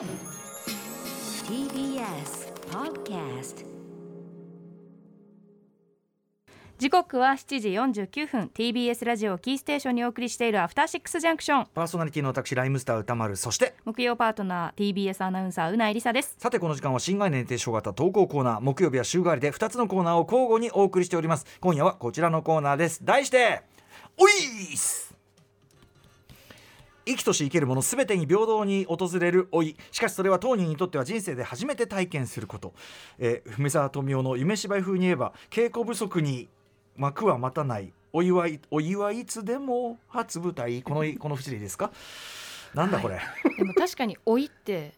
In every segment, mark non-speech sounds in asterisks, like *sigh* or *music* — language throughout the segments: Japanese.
TBS Podcast 時刻は7時49分。TBS ラジオキーステーションにお送りしているアフターシックスジャンクションパーソナリティの私ライムスター歌丸そして木曜パートナー TBS アナウンサーうないりさです。さてこの時間は新概念提唱型投稿コーナー。木曜日は週替わりで2つのコーナーを交互にお送りしております。今夜はこちらのコーナーです。題しておいーす生きとし生けるもの全てに平等に訪れる老い。しかしそれは当人にとっては人生で初めて体験すること、えー、梅沢富美男の夢芝居風に言えば稽古不足に幕は待たない。お祝いお祝いいつでも初舞台。このこの節でいいですか？なんだこれ、でも確かに老いって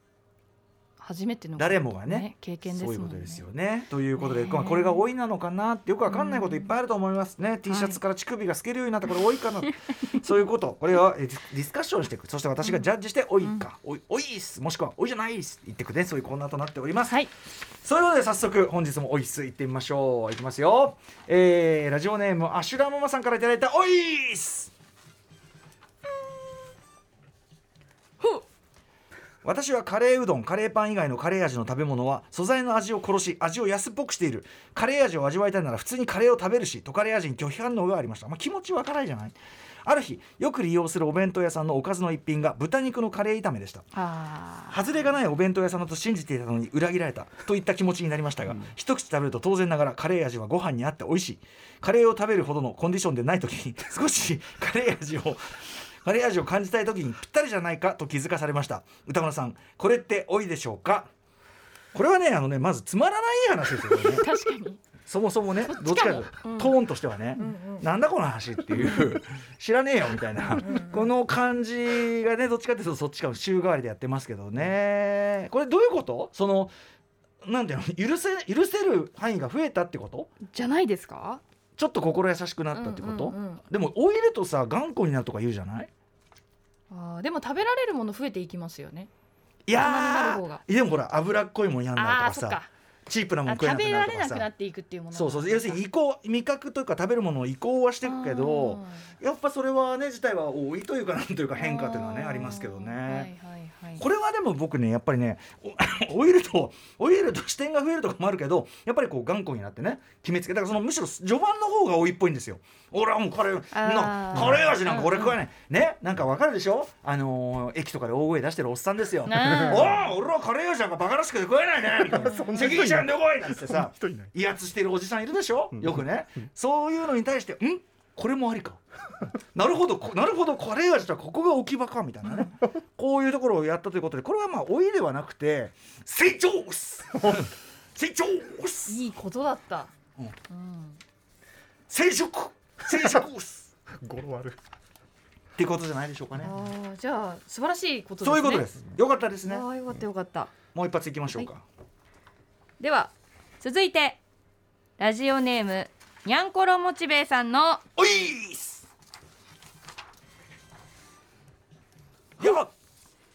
初めての誰もがね経験ですもんね。そういうことですよね。ということで、まあこれが多いなのかなってよくわかんないこといっぱいあると思いますね。T シャツから乳首が透けるようになったこれ多いかな。*laughs* そういうこと。これはえディスカッションしていくそして私がジャッジして多いか、おい多いっす。もしくは多いじゃないっす。言ってくね。そういうコーナーとなっております。はい。そういうことで早速本日もおいっす。行ってみましょう。いきますよ。えー、ラジオネームアシュラママさんからいただいたおいっす。私はカレーうどんカレーパン以外のカレー味の食べ物は素材の味を殺し味を安っぽくしている。カレー味を味わいたいなら普通にカレーを食べるしとカレー味に拒否反応がありました、まあ、気持ちわからないじゃない。ある日よく利用するお弁当屋さんのおかずの一品が豚肉のカレー炒めでした。あ。外れがないお弁当屋さんだと信じていたのに裏切られた。といった気持ちになりましたが、一口食べると当然ながらカレー味はご飯にあって美味しい。カレーを食べるほどのコンディションでない時に少し *laughs* カレー味をカレー味を感じたい時にぴったりじゃないかと気づかされました。歌村さんこれって多いでしょうか？これはねあのねまずつまらない話ですよね。ー *laughs* 確かに。そもそもねどっちかというと、うん。トーンとしてはね、なんだこの話っていう。知らねえよみたいな。この感じがねどっちかっていうとそっちか週替わりでやってますけどね。これどういうこと？そのなんていうの？許せ許せる範囲が増えたってこと？じゃないですか？ちょっと心優しくなったってこと、うんうんうん。でもオイルとさ頑固になるとか言うじゃない？あーでも食べられるもの増えていきますよね。いやでもほら脂っこいもんやんなるとかさチープなもんあ食えなく食べられなるとかさ。なくなっていくっていうものそうそう要するに移行味覚というか食べるものを移行はしていくけどやっぱそれはね自体は多いというかなんというか変化というのはねありますけどね。はいはいはいこれはでも僕ねやっぱりねお *laughs* オイルとオイルと視点が増えるとかもあるけどやっぱりこう頑固になってね決めつけだからそのむしろ序盤の方が多いっぽいんですよ。俺はもうカレーなカレー味なんか俺食わない、ねなんかわかるでしょ？あのー駅とかで大声出してるおっさんですよ。おうんお俺はカレー味なんかバカらしくて食えないね責任者んでこいなんてさ威圧してるおじさんいるでしょ、よくね、そういうのに対してん？これもありか。*laughs* なるほどこなるほどカレー味とはここが置き場かみたいなね。*laughs* こういうところをやったということでこれはまあ老いではなくて成長 *laughs* 成長いいことだった。うん。うん。成熟。成熟語呂悪い。っていうことじゃないでしょうかね。じゃあ素晴らしいことですね。そういうことです。よかったですね。よかったよかった。もう一発いきましょうか、では続いてラジオネームにゃんころモチベイさんのおいっす。やば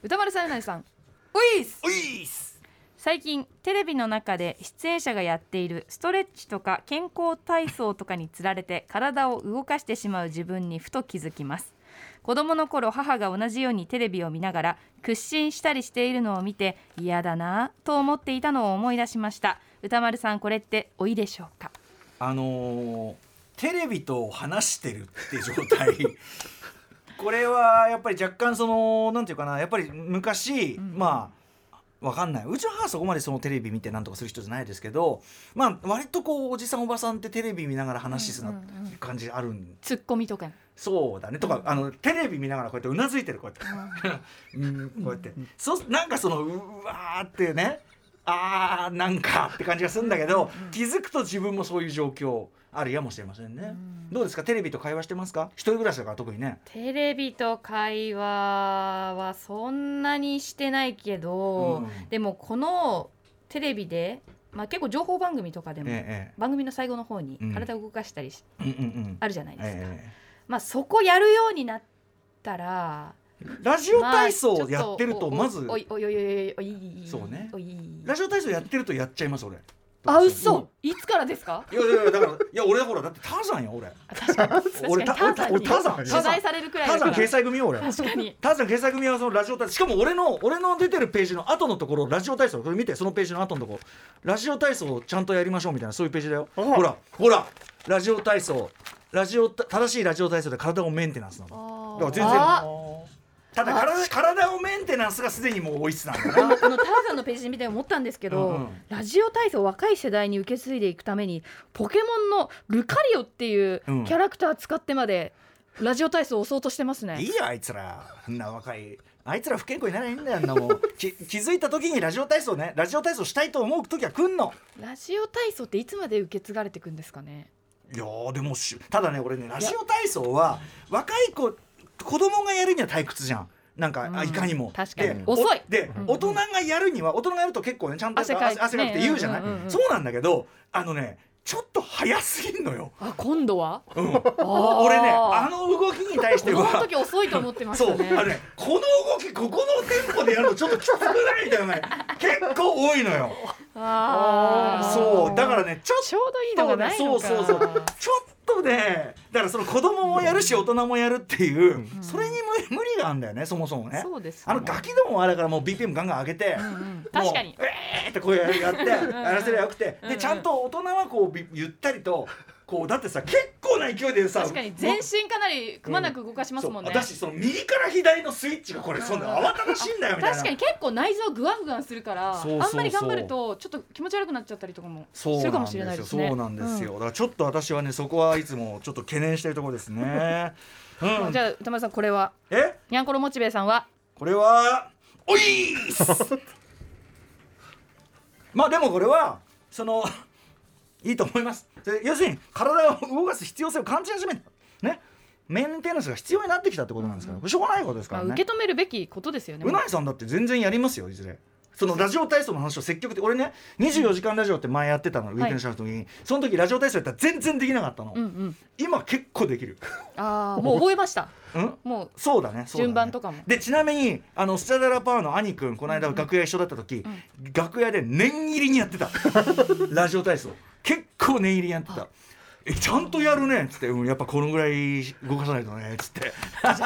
歌丸さんうなぎさん。おいっす。おいっす。最近テレビの中で出演者がやっているストレッチとか健康体操とかにつられて体を動かしてしまう自分にふと気づきます。子供の頃母が同じようにテレビを見ながら屈伸したりしているのを見て嫌だなぁと思っていたのを思い出しました。歌丸さんこれっておいでしょうか？あのーテレビと話してるって状態。*laughs* これはやっぱり若干そのなんていうかなやっぱり昔、ん。まあわかんない。うちの母はそこまでそのテレビ見てなんとかする人じゃないですけどまあ割とこうおじさんおばさんってテレビ見ながら話すなって感じあるん。ツッコミとか。そうだね。とか、あのテレビ見ながらこうやってうなずいてるこうやって、うん、こうやって、そなんかそのうわーってねあーなんかって感じがするんだけど、気づくと自分もそういう状況あるやもしれませんね、どうですか？テレビと会話してますか？一人暮らしだから特にね。テレビと会話はそんなにしてないけど、うん。でもこのテレビで、まあ、結構情報番組とかでも、え番組の最後の方にうん。体を動かしたりし、あるじゃないですか、えまあそこやるようになったらえラジオ体操まあやってるとまず。おいおいおいおいおいそうねラジオ体操やってるとやっちゃいます俺あ嘘いつからですかいやいやだからいや俺ほらだってターザンよ俺確かに俺タ確かに俺ターザン取材されるくらいだからターザン掲載組よ俺確かにターザン掲載組はそのラジオ体操しかも俺の俺の出てるページの後のところラジオ体操これ見てそのページの後のところラジオ体操をちゃんとやりましょうみたいなそういうページだよほらほらラジオ体操ラジオ正しいラジオ体操で体をメンテナンスなのだから全然ただ体体をメンテナンスがすでにもう追いつつなんだな。でも *laughs* このターザンのページ見て思ったんですけど、うん。うんラジオ体操を若い世代に受け継いでいくためにポケモンのルカリオっていうキうん。ャラクター使ってまでラジオ体操を押そうとしてますね、いいよあいつら。な若いあいつら不健康にならないんだよあんなもん。*laughs* き気づいた時にラジオ体操ねラジオ体操したいと思う時は来んの。ラジオ体操っていつまで受け継がれていくんですかね。いやーでもしただね俺ねラジオ体操は若い子子供がやるには退屈じゃん。なんか、あうん。いかにも。確かに。で遅い。おで、うん。大人がやるには大人がやると結構ねちゃんと汗かい汗かくって言うじゃない、ねうんうんうん。そうなんだけどあのねちょっと早すぎんのよ、あ今度は？うん、俺ねあの動きに対してこのは時遅いと思ってましそう。あのねこの動きここのテンポでやるとちょっときつくない？みたいなね。結構多いのよ。あー。そう。だからねちょっとちょうどいいのがないそうそうそう。ちょっとねだからその子供もやるし大人もやるっていう、それに無無理があるんだよねそもそもね。そうですね。あのガキどもはだからもう BPM ガンガン上げて、うんうん。もう確かに。えーってこうややってやらせりゃよくて。うんうん。でちゃんと大人はこうびゆったりとこうだってさ結構な勢いでさ確かに全身かなりくまなく動かしますもんね、そうだしその右から左のスイッチがこれそんな慌ただしいんだよみたいな。確かに結構内臓グワングワンするからあんまり頑張るとちょっと気持ち悪くなっちゃったりとかもすするかもしれないよですね。そうなんですよ、だからちょっと私はねそこはいつもちょっと懸念してるところですね。うん。じゃあ歌丸さんこれは？え？にゃんころモチベさんは？これはおい *laughs* まあでもこれはそのいいと思います。で要するに体を動かす必要性を感じ始めた。ね。メンテナンスが必要になってきたってことなんですから、これしょうがないことですかまあ、らね受け止めるべきことですよね。うないさんだって全然やりますよいずれそのラジオ体操の話を積極的俺ね24時間ラジオって前やってたの、ウィークエンドシャフトの時に。その時ラジオ体操やったら全然できなかったの、うんうん。今結構できる。ああもう覚えました。うん？もうそうだねね。順番とかも。でちなみにあのスチャダラパーの兄くんこの間楽屋一緒だった時、楽屋で念入りにやってた。*laughs* ラジオ体操。結構念入りにやってた。えちゃんとやるね。っつって、うん、やっぱこのぐらい動かさないとね。っつって。やっ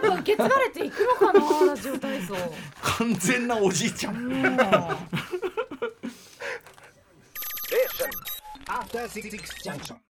ぱ受け継がれていくのかなラジオ体操。完全なおじいちゃん。うん.